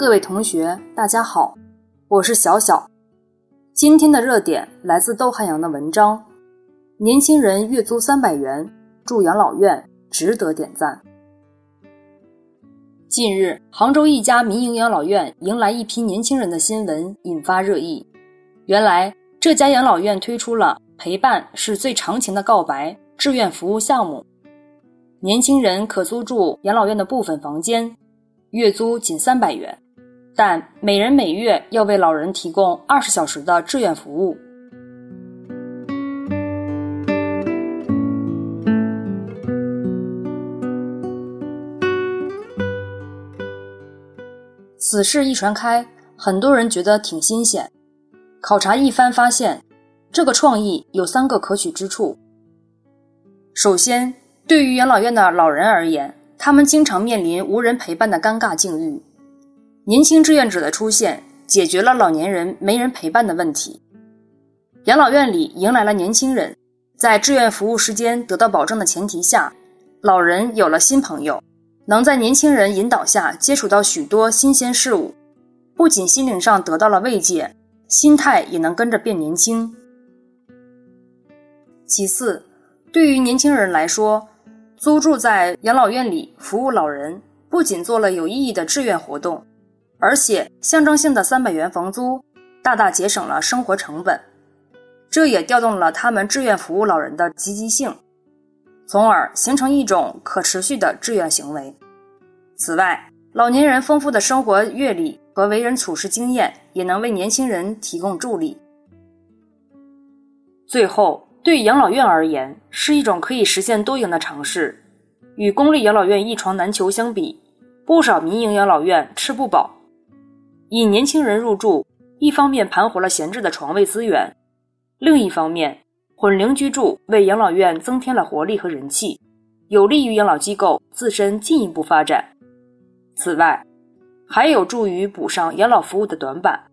各位同学，大家好，我是小小。今天的热点来自窦汉阳的文章：年轻人月租三百元住养老院，值得点赞。近日，杭州一家民营养老院迎来一批年轻人的新闻引发热议。原来，这家养老院推出了“陪伴是最长情的告白”志愿服务项目，年轻人可租住养老院的部分房间，月租仅三百元。但每人每月要为老人提供二十小时的志愿服务。此事一传开，很多人觉得挺新鲜。考察一番发现，这个创意有三个可取之处。首先，对于养老院的老人而言，他们经常面临无人陪伴的尴尬境遇。年轻志愿者的出现，解决了老年人没人陪伴的问题。养老院里迎来了年轻人，在志愿服务时间得到保证的前提下，老人有了新朋友，能在年轻人引导下接触到许多新鲜事物，不仅心灵上得到了慰藉，心态也能跟着变年轻。其次，对于年轻人来说，租住在养老院里服务老人，不仅做了有意义的志愿活动。而且象征性的三百元房租，大大节省了生活成本，这也调动了他们志愿服务老人的积极性，从而形成一种可持续的志愿行为。此外，老年人丰富的生活阅历和为人处事经验，也能为年轻人提供助力。最后，对养老院而言，是一种可以实现多赢的尝试。与公立养老院一床难求相比，不少民营养老院吃不饱。引年轻人入住，一方面盘活了闲置的床位资源，另一方面混龄居住为养老院增添了活力和人气，有利于养老机构自身进一步发展。此外，还有助于补上养老服务的短板。